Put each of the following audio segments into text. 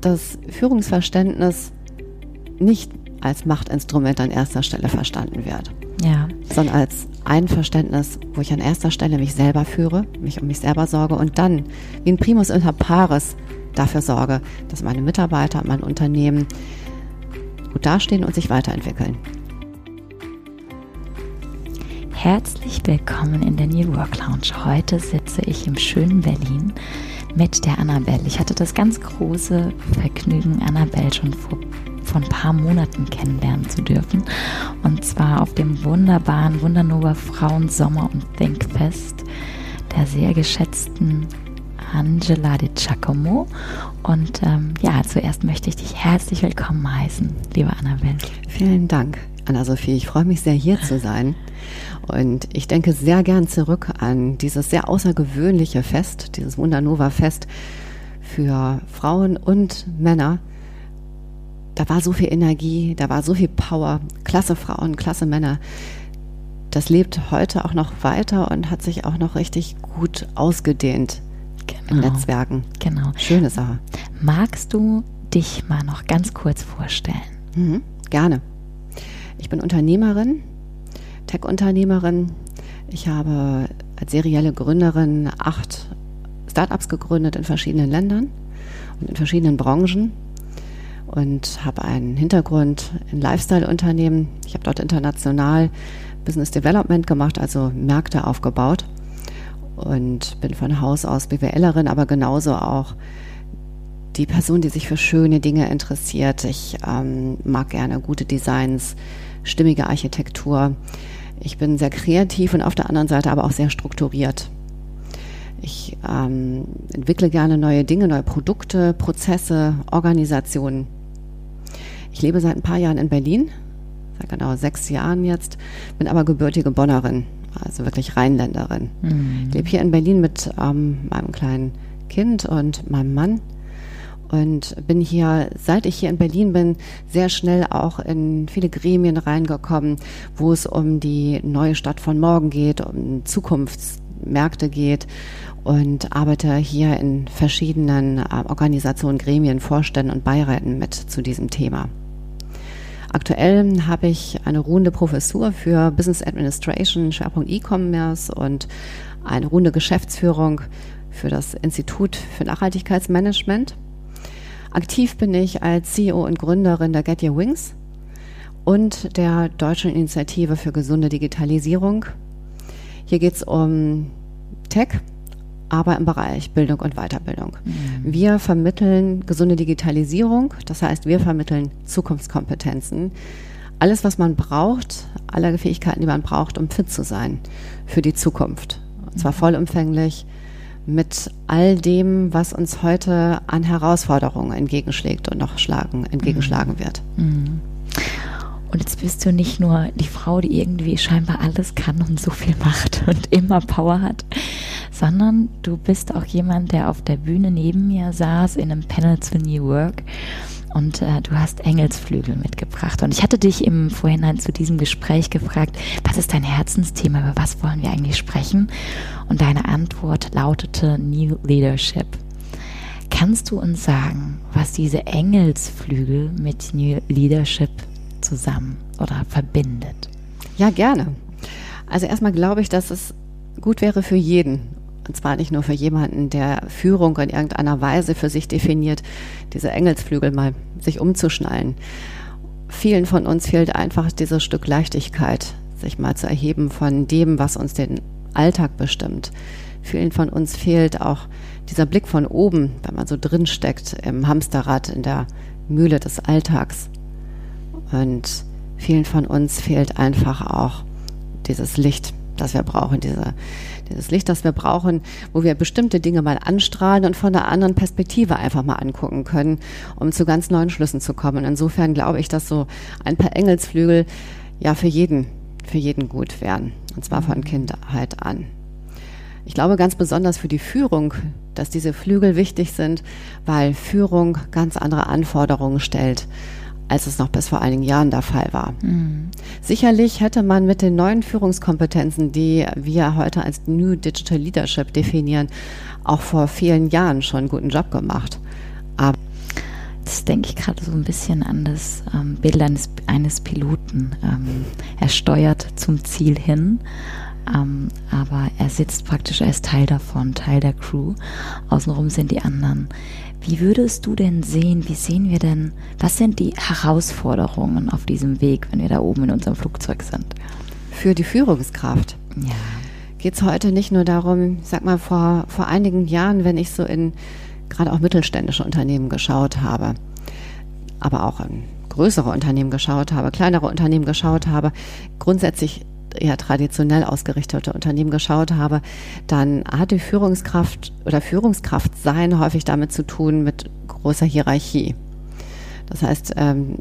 das Führungsverständnis nicht als Machtinstrument an erster Stelle verstanden wird. Ja. Sondern als ein Verständnis, wo ich an erster Stelle mich selber führe, mich um mich selber sorge und dann wie ein Primus inter pares dafür sorge, dass meine Mitarbeiter, mein Unternehmen gut dastehen und sich weiterentwickeln. Herzlich willkommen in der New Work Lounge. Heute sitze ich im schönen Berlin mit der Annabelle. Ich hatte das ganz große Vergnügen, Annabelle schon vor, vor ein paar Monaten kennenlernen zu dürfen. Und zwar auf dem wunderbaren Wundernova Frauen Sommer- und Thinkfest der sehr geschätzten Angela de Giacomo. Und ähm, ja, zuerst möchte ich dich herzlich willkommen heißen, liebe Annabelle. Vielen Dank, Anna-Sophie. Ich freue mich sehr, hier zu sein. Und ich denke sehr gern zurück an dieses sehr außergewöhnliche Fest, dieses Wundernova-Fest für Frauen und Männer. Da war so viel Energie, da war so viel Power, klasse Frauen, klasse Männer. Das lebt heute auch noch weiter und hat sich auch noch richtig gut ausgedehnt genau. in Netzwerken. Genau. Schöne Sache. Magst du dich mal noch ganz kurz vorstellen? Mhm, gerne. Ich bin Unternehmerin, Tech-Unternehmerin. Ich habe als serielle Gründerin acht Startups gegründet in verschiedenen Ländern und in verschiedenen Branchen und habe einen Hintergrund in Lifestyle-Unternehmen. Ich habe dort international Business Development gemacht, also Märkte aufgebaut und bin von Haus aus BWLerin, aber genauso auch die Person, die sich für schöne Dinge interessiert. Ich ähm, mag gerne gute Designs, stimmige Architektur. Ich bin sehr kreativ und auf der anderen Seite aber auch sehr strukturiert. Ich ähm, entwickle gerne neue Dinge, neue Produkte, Prozesse, Organisationen. Ich lebe seit ein paar Jahren in Berlin, seit genau sechs Jahren jetzt, bin aber gebürtige Bonnerin, also wirklich Rheinländerin. Mhm. Ich lebe hier in Berlin mit ähm, meinem kleinen Kind und meinem Mann und bin hier, seit ich hier in Berlin bin, sehr schnell auch in viele Gremien reingekommen, wo es um die neue Stadt von morgen geht, um Zukunftsmärkte geht und arbeite hier in verschiedenen äh, Organisationen, Gremien, Vorständen und Beiräten mit zu diesem Thema. Aktuell habe ich eine ruhende Professur für Business Administration, Schwerpunkt E-Commerce und eine runde Geschäftsführung für das Institut für Nachhaltigkeitsmanagement. Aktiv bin ich als CEO und Gründerin der Get Your Wings und der Deutschen Initiative für gesunde Digitalisierung. Hier geht es um Tech, aber im Bereich Bildung und Weiterbildung. Mhm. Wir vermitteln gesunde Digitalisierung, das heißt, wir vermitteln Zukunftskompetenzen. Alles, was man braucht, alle Fähigkeiten, die man braucht, um fit zu sein für die Zukunft. Und zwar mhm. vollumfänglich mit all dem, was uns heute an Herausforderungen entgegenschlägt und noch schlagen, entgegenschlagen mhm. wird. Mhm. Und jetzt bist du nicht nur die Frau, die irgendwie scheinbar alles kann und so viel macht und immer Power hat, sondern du bist auch jemand, der auf der Bühne neben mir saß in einem Panel zu New Work und äh, du hast Engelsflügel mitgebracht. Und ich hatte dich im Vorhinein zu diesem Gespräch gefragt, was ist dein Herzensthema, über was wollen wir eigentlich sprechen? Und deine Antwort lautete New Leadership. Kannst du uns sagen, was diese Engelsflügel mit New Leadership zusammen oder verbindet? Ja, gerne. Also erstmal glaube ich, dass es gut wäre für jeden, und zwar nicht nur für jemanden, der Führung in irgendeiner Weise für sich definiert, diese Engelsflügel mal sich umzuschnallen. Vielen von uns fehlt einfach dieses Stück Leichtigkeit, sich mal zu erheben von dem, was uns den Alltag bestimmt. Vielen von uns fehlt auch dieser Blick von oben, wenn man so drin steckt im Hamsterrad, in der Mühle des Alltags. Und vielen von uns fehlt einfach auch dieses Licht, das wir brauchen, diese, dieses Licht, das wir brauchen, wo wir bestimmte Dinge mal anstrahlen und von einer anderen Perspektive einfach mal angucken können, um zu ganz neuen Schlüssen zu kommen. Insofern glaube ich, dass so ein paar Engelsflügel ja für jeden, für jeden gut wären. Und zwar von Kindheit an. Ich glaube ganz besonders für die Führung, dass diese Flügel wichtig sind, weil Führung ganz andere Anforderungen stellt als es noch bis vor einigen Jahren der Fall war. Mhm. Sicherlich hätte man mit den neuen Führungskompetenzen, die wir heute als New Digital Leadership definieren, auch vor vielen Jahren schon einen guten Job gemacht. Aber Jetzt denke ich gerade so ein bisschen an das ähm, Bild eines, eines Piloten. Ähm, er steuert zum Ziel hin, ähm, aber er sitzt praktisch, er ist Teil davon, Teil der Crew. Außenrum sind die anderen. Wie würdest du denn sehen, wie sehen wir denn, was sind die Herausforderungen auf diesem Weg, wenn wir da oben in unserem Flugzeug sind? Für die Führungskraft. Ja. Geht es heute nicht nur darum, sag mal, vor, vor einigen Jahren, wenn ich so in gerade auch mittelständische Unternehmen geschaut habe, aber auch in größere Unternehmen geschaut habe, kleinere Unternehmen geschaut habe, grundsätzlich eher traditionell ausgerichtete Unternehmen geschaut habe, dann hat die Führungskraft oder Führungskraft sein häufig damit zu tun mit großer Hierarchie. Das heißt, ähm,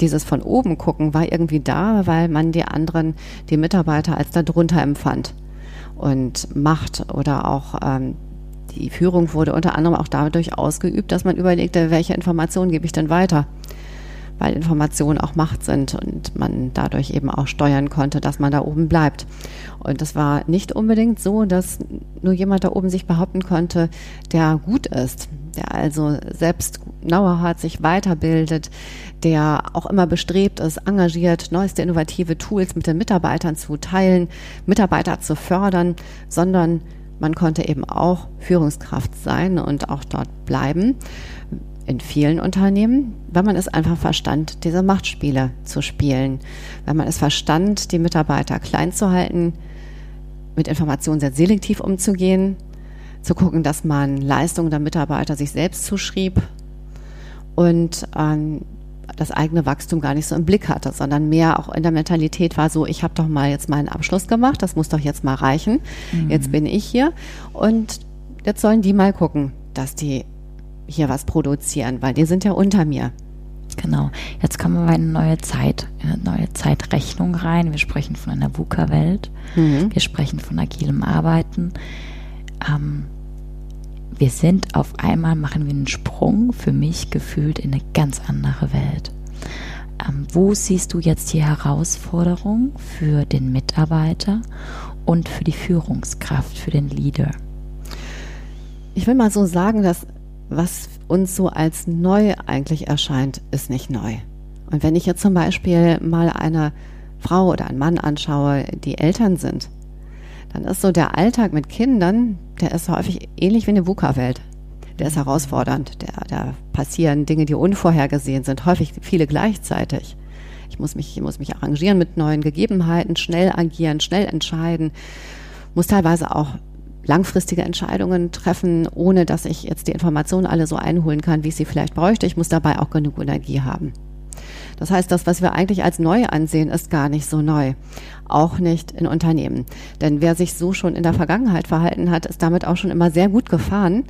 dieses von oben gucken war irgendwie da, weil man die anderen, die Mitarbeiter als darunter empfand. Und Macht oder auch ähm, die Führung wurde unter anderem auch dadurch ausgeübt, dass man überlegte, welche Informationen gebe ich denn weiter weil Informationen auch Macht sind und man dadurch eben auch steuern konnte, dass man da oben bleibt. Und das war nicht unbedingt so, dass nur jemand da oben sich behaupten konnte, der gut ist, der also selbst nauerhart sich weiterbildet, der auch immer bestrebt ist, engagiert, neueste innovative Tools mit den Mitarbeitern zu teilen, Mitarbeiter zu fördern, sondern man konnte eben auch Führungskraft sein und auch dort bleiben in vielen Unternehmen, wenn man es einfach verstand, diese Machtspiele zu spielen, wenn man es verstand, die Mitarbeiter klein zu halten, mit Informationen sehr selektiv umzugehen, zu gucken, dass man Leistungen der Mitarbeiter sich selbst zuschrieb und ähm, das eigene Wachstum gar nicht so im Blick hatte, sondern mehr auch in der Mentalität war so, ich habe doch mal jetzt meinen Abschluss gemacht, das muss doch jetzt mal reichen, mhm. jetzt bin ich hier und jetzt sollen die mal gucken, dass die hier was produzieren, weil die sind ja unter mir. Genau. Jetzt kommen wir in eine neue Zeit, eine neue Zeitrechnung rein. Wir sprechen von einer VUCA-Welt. Mhm. Wir sprechen von agilem Arbeiten. Ähm, wir sind auf einmal, machen wir einen Sprung, für mich gefühlt in eine ganz andere Welt. Ähm, wo siehst du jetzt die Herausforderung für den Mitarbeiter und für die Führungskraft, für den Leader? Ich will mal so sagen, dass was uns so als neu eigentlich erscheint, ist nicht neu. Und wenn ich jetzt zum Beispiel mal eine Frau oder einen Mann anschaue, die Eltern sind, dann ist so der Alltag mit Kindern, der ist häufig ähnlich wie eine VUCA-Welt. Der ist herausfordernd, der, da passieren Dinge, die unvorhergesehen sind, häufig viele gleichzeitig. Ich muss mich, ich muss mich arrangieren mit neuen Gegebenheiten, schnell agieren, schnell entscheiden, muss teilweise auch langfristige Entscheidungen treffen, ohne dass ich jetzt die Informationen alle so einholen kann, wie ich sie vielleicht bräuchte. Ich muss dabei auch genug Energie haben. Das heißt, das, was wir eigentlich als neu ansehen, ist gar nicht so neu. Auch nicht in Unternehmen. Denn wer sich so schon in der Vergangenheit verhalten hat, ist damit auch schon immer sehr gut gefahren,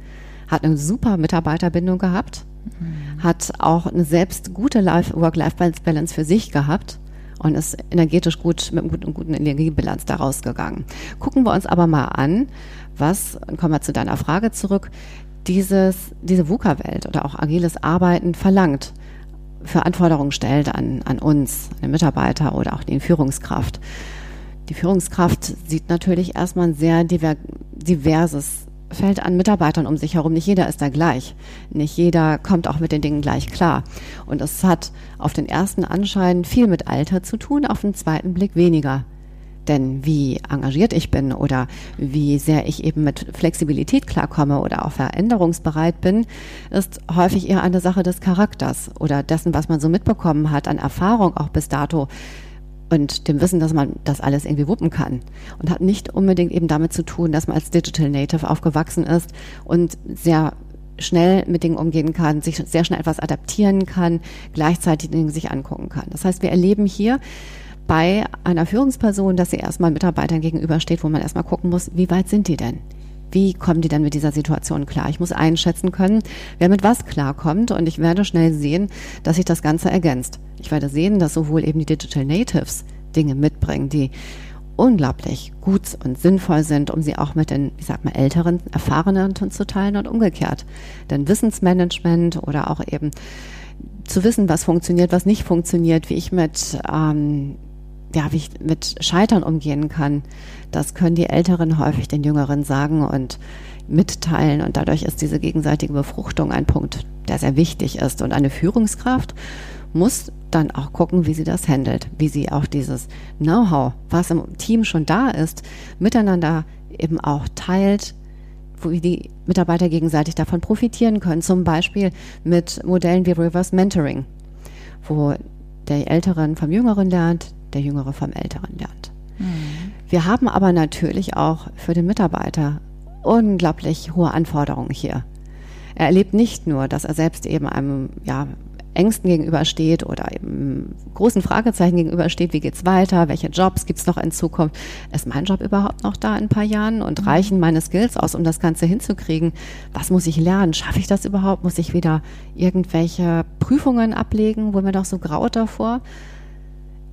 hat eine super Mitarbeiterbindung gehabt, mhm. hat auch eine selbst gute Work-Life-Balance für sich gehabt und ist energetisch gut mit einem guten, guten Energiebilanz daraus gegangen. Gucken wir uns aber mal an, was, und kommen wir zu deiner Frage zurück, dieses, diese VUCA-Welt oder auch agiles Arbeiten verlangt, für Anforderungen stellt an, an uns, an den Mitarbeiter oder auch die Führungskraft. Die Führungskraft sieht natürlich erstmal ein sehr diver, diverses Feld an Mitarbeitern um sich herum. Nicht jeder ist da gleich. Nicht jeder kommt auch mit den Dingen gleich klar. Und es hat auf den ersten Anschein viel mit Alter zu tun, auf den zweiten Blick weniger. Denn wie engagiert ich bin oder wie sehr ich eben mit Flexibilität klarkomme oder auch veränderungsbereit bin, ist häufig eher eine Sache des Charakters oder dessen, was man so mitbekommen hat an Erfahrung auch bis dato und dem Wissen, dass man das alles irgendwie wuppen kann. Und hat nicht unbedingt eben damit zu tun, dass man als Digital Native aufgewachsen ist und sehr schnell mit Dingen umgehen kann, sich sehr schnell etwas adaptieren kann, gleichzeitig Dinge sich angucken kann. Das heißt, wir erleben hier bei einer Führungsperson, dass sie erstmal Mitarbeitern gegenübersteht, wo man erstmal gucken muss, wie weit sind die denn? Wie kommen die denn mit dieser Situation klar? Ich muss einschätzen können, wer mit was klarkommt und ich werde schnell sehen, dass sich das Ganze ergänzt. Ich werde sehen, dass sowohl eben die Digital Natives Dinge mitbringen, die unglaublich gut und sinnvoll sind, um sie auch mit den, ich sag mal, älteren, erfahrenen zu teilen und umgekehrt. Denn Wissensmanagement oder auch eben zu wissen, was funktioniert, was nicht funktioniert, wie ich mit ähm, ja, wie ich mit Scheitern umgehen kann, das können die Älteren häufig den Jüngeren sagen. Und mitteilen und dadurch ist diese gegenseitige Befruchtung ein Punkt, der sehr wichtig ist. Und eine Führungskraft muss dann auch gucken, wie sie das handelt, wie sie auch dieses Know-how, was im Team schon da ist, miteinander eben auch teilt, wo die Mitarbeiter gegenseitig davon profitieren können. Zum Beispiel mit Modellen wie Reverse Mentoring, wo der Älteren vom Jüngeren lernt, der Jüngere vom Älteren lernt. Mhm. Wir haben aber natürlich auch für den Mitarbeiter unglaublich hohe Anforderungen hier. Er erlebt nicht nur, dass er selbst eben einem ja, Ängsten gegenübersteht oder eben großen Fragezeichen gegenübersteht, wie geht's weiter, welche Jobs gibt's noch in Zukunft, ist mein Job überhaupt noch da in ein paar Jahren und mhm. reichen meine Skills aus, um das Ganze hinzukriegen? Was muss ich lernen? Schaffe ich das überhaupt? Muss ich wieder irgendwelche Prüfungen ablegen, wo mir doch so graut davor?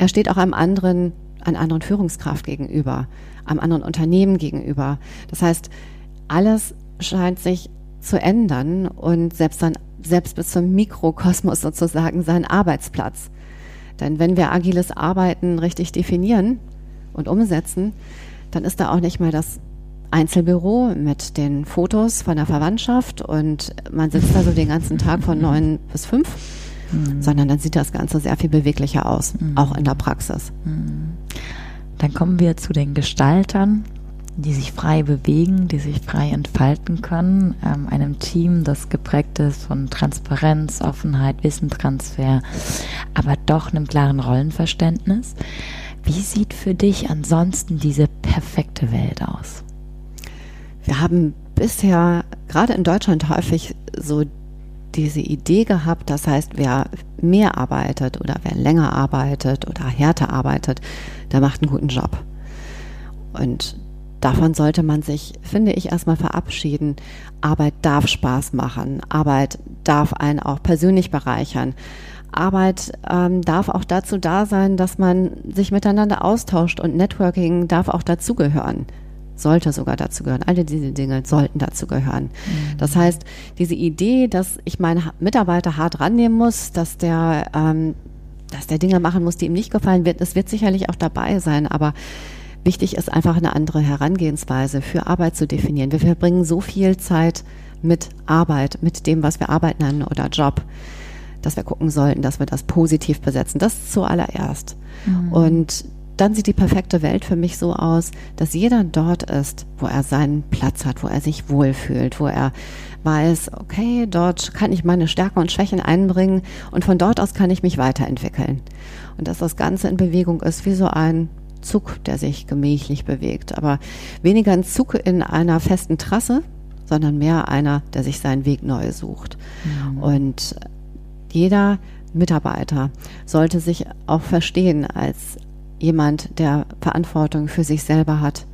Er steht auch einem anderen, einer anderen Führungskraft gegenüber, einem anderen Unternehmen gegenüber. Das heißt, alles scheint sich zu ändern und selbst dann selbst bis zum Mikrokosmos sozusagen seinen Arbeitsplatz. Denn wenn wir agiles Arbeiten richtig definieren und umsetzen, dann ist da auch nicht mehr das Einzelbüro mit den Fotos von der Verwandtschaft und man sitzt da so den ganzen Tag von neun bis fünf, mhm. sondern dann sieht das Ganze sehr viel beweglicher aus, mhm. auch in der Praxis. Mhm. Dann kommen wir zu den Gestaltern die sich frei bewegen, die sich frei entfalten können, ähm, einem Team, das geprägt ist von Transparenz, Offenheit, Wissentransfer, aber doch einem klaren Rollenverständnis. Wie sieht für dich ansonsten diese perfekte Welt aus? Wir haben bisher gerade in Deutschland häufig so diese Idee gehabt, das heißt, wer mehr arbeitet oder wer länger arbeitet oder härter arbeitet, der macht einen guten Job. Und davon sollte man sich, finde ich, erstmal verabschieden. Arbeit darf Spaß machen. Arbeit darf einen auch persönlich bereichern. Arbeit ähm, darf auch dazu da sein, dass man sich miteinander austauscht und Networking darf auch dazugehören. Sollte sogar dazu gehören. Alle diese Dinge sollten dazu gehören. Mhm. Das heißt, diese Idee, dass ich meine Mitarbeiter hart rannehmen muss, dass der, ähm, dass der Dinge machen muss, die ihm nicht gefallen wird, das wird sicherlich auch dabei sein, aber Wichtig ist einfach eine andere Herangehensweise für Arbeit zu definieren. Wir verbringen so viel Zeit mit Arbeit, mit dem, was wir Arbeit nennen oder Job, dass wir gucken sollten, dass wir das positiv besetzen. Das zuallererst. Mhm. Und dann sieht die perfekte Welt für mich so aus, dass jeder dort ist, wo er seinen Platz hat, wo er sich wohlfühlt, wo er weiß, okay, dort kann ich meine Stärken und Schwächen einbringen und von dort aus kann ich mich weiterentwickeln. Und dass das Ganze in Bewegung ist, wie so ein Zug, der sich gemächlich bewegt. Aber weniger ein Zug in einer festen Trasse, sondern mehr einer, der sich seinen Weg neu sucht. Mhm. Und jeder Mitarbeiter sollte sich auch verstehen als jemand, der Verantwortung für sich selber hat.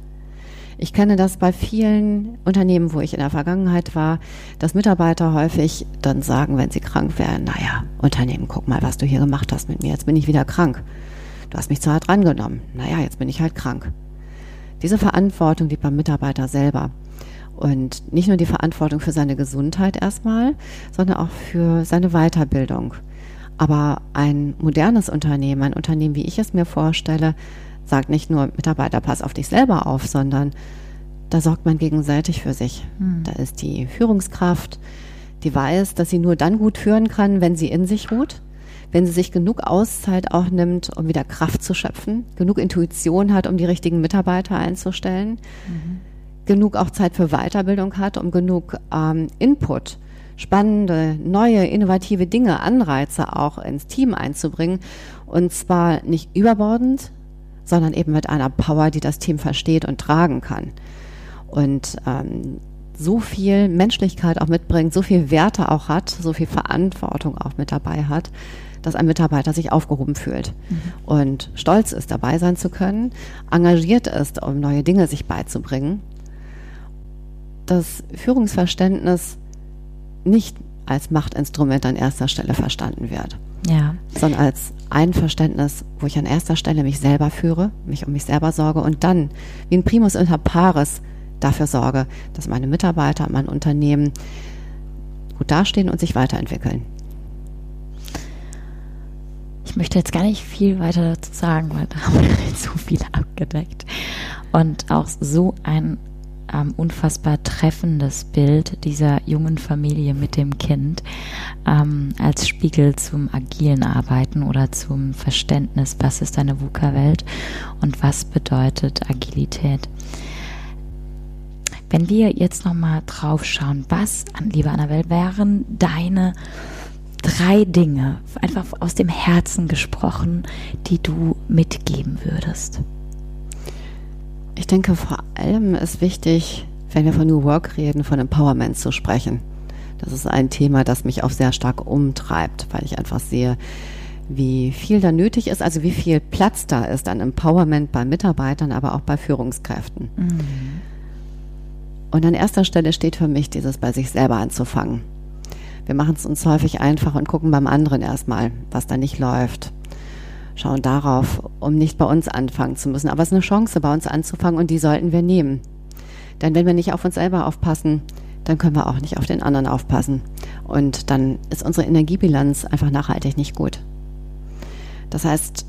Ich kenne das bei vielen Unternehmen, wo ich in der Vergangenheit war, dass Mitarbeiter häufig dann sagen, wenn sie krank wären, naja, Unternehmen, guck mal, was du hier gemacht hast mit mir, jetzt bin ich wieder krank. Du hast mich zu hart rangenommen. Naja, jetzt bin ich halt krank. Diese Verantwortung liegt beim Mitarbeiter selber. Und nicht nur die Verantwortung für seine Gesundheit erstmal, sondern auch für seine Weiterbildung. Aber ein modernes Unternehmen, ein Unternehmen, wie ich es mir vorstelle, sagt nicht nur Mitarbeiter, pass auf dich selber auf, sondern da sorgt man gegenseitig für sich. Hm. Da ist die Führungskraft, die weiß, dass sie nur dann gut führen kann, wenn sie in sich ruht wenn sie sich genug Auszeit auch nimmt, um wieder Kraft zu schöpfen, genug Intuition hat, um die richtigen Mitarbeiter einzustellen, mhm. genug auch Zeit für Weiterbildung hat, um genug ähm, Input, spannende, neue, innovative Dinge, Anreize auch ins Team einzubringen. Und zwar nicht überbordend, sondern eben mit einer Power, die das Team versteht und tragen kann. Und ähm, so viel Menschlichkeit auch mitbringt, so viel Werte auch hat, so viel Verantwortung auch mit dabei hat, dass ein Mitarbeiter sich aufgehoben fühlt mhm. und stolz ist, dabei sein zu können, engagiert ist, um neue Dinge sich beizubringen. Das Führungsverständnis nicht als Machtinstrument an erster Stelle verstanden wird, ja. sondern als ein Verständnis, wo ich an erster Stelle mich selber führe, mich um mich selber sorge und dann wie ein Primus inter pares dafür sorge, dass meine Mitarbeiter, mein Unternehmen gut dastehen und sich weiterentwickeln. Ich möchte jetzt gar nicht viel weiter dazu sagen, weil da haben wir so viel abgedeckt. Und auch so ein ähm, unfassbar treffendes Bild dieser jungen Familie mit dem Kind ähm, als Spiegel zum agilen Arbeiten oder zum Verständnis, was ist eine VUCA-Welt und was bedeutet Agilität. Wenn wir jetzt nochmal drauf schauen, was, liebe Annabelle, wären deine drei Dinge, einfach aus dem Herzen gesprochen, die du mitgeben würdest? Ich denke, vor allem ist wichtig, wenn wir von New Work reden, von Empowerment zu sprechen. Das ist ein Thema, das mich auch sehr stark umtreibt, weil ich einfach sehe, wie viel da nötig ist, also wie viel Platz da ist an Empowerment bei Mitarbeitern, aber auch bei Führungskräften. Mhm. Und an erster Stelle steht für mich dieses bei sich selber anzufangen. Wir machen es uns häufig einfach und gucken beim anderen erstmal, was da nicht läuft. Schauen darauf, um nicht bei uns anfangen zu müssen. Aber es ist eine Chance, bei uns anzufangen und die sollten wir nehmen. Denn wenn wir nicht auf uns selber aufpassen, dann können wir auch nicht auf den anderen aufpassen. Und dann ist unsere Energiebilanz einfach nachhaltig nicht gut. Das heißt,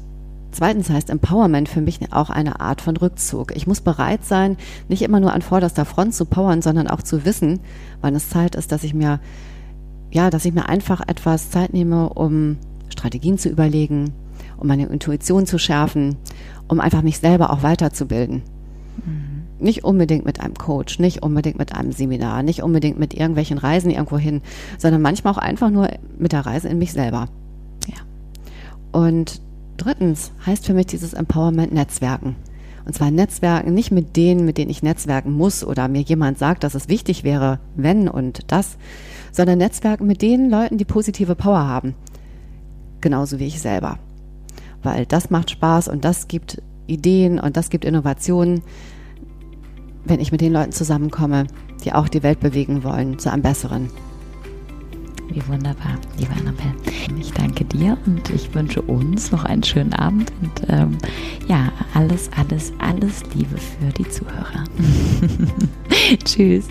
Zweitens heißt Empowerment für mich auch eine Art von Rückzug. Ich muss bereit sein, nicht immer nur an vorderster Front zu powern, sondern auch zu wissen, wann es Zeit ist, dass ich mir, ja, dass ich mir einfach etwas Zeit nehme, um Strategien zu überlegen, um meine Intuition zu schärfen, um einfach mich selber auch weiterzubilden. Mhm. Nicht unbedingt mit einem Coach, nicht unbedingt mit einem Seminar, nicht unbedingt mit irgendwelchen Reisen irgendwo hin, sondern manchmal auch einfach nur mit der Reise in mich selber. Ja. Und Drittens heißt für mich dieses Empowerment Netzwerken. Und zwar Netzwerken nicht mit denen, mit denen ich netzwerken muss oder mir jemand sagt, dass es wichtig wäre, wenn und das, sondern Netzwerken mit den Leuten, die positive Power haben. Genauso wie ich selber. Weil das macht Spaß und das gibt Ideen und das gibt Innovationen, wenn ich mit den Leuten zusammenkomme, die auch die Welt bewegen wollen zu einem besseren. Wie wunderbar, liebe Annabelle. Ich danke dir und ich wünsche uns noch einen schönen Abend und ähm, ja, alles, alles, alles Liebe für die Zuhörer. Tschüss.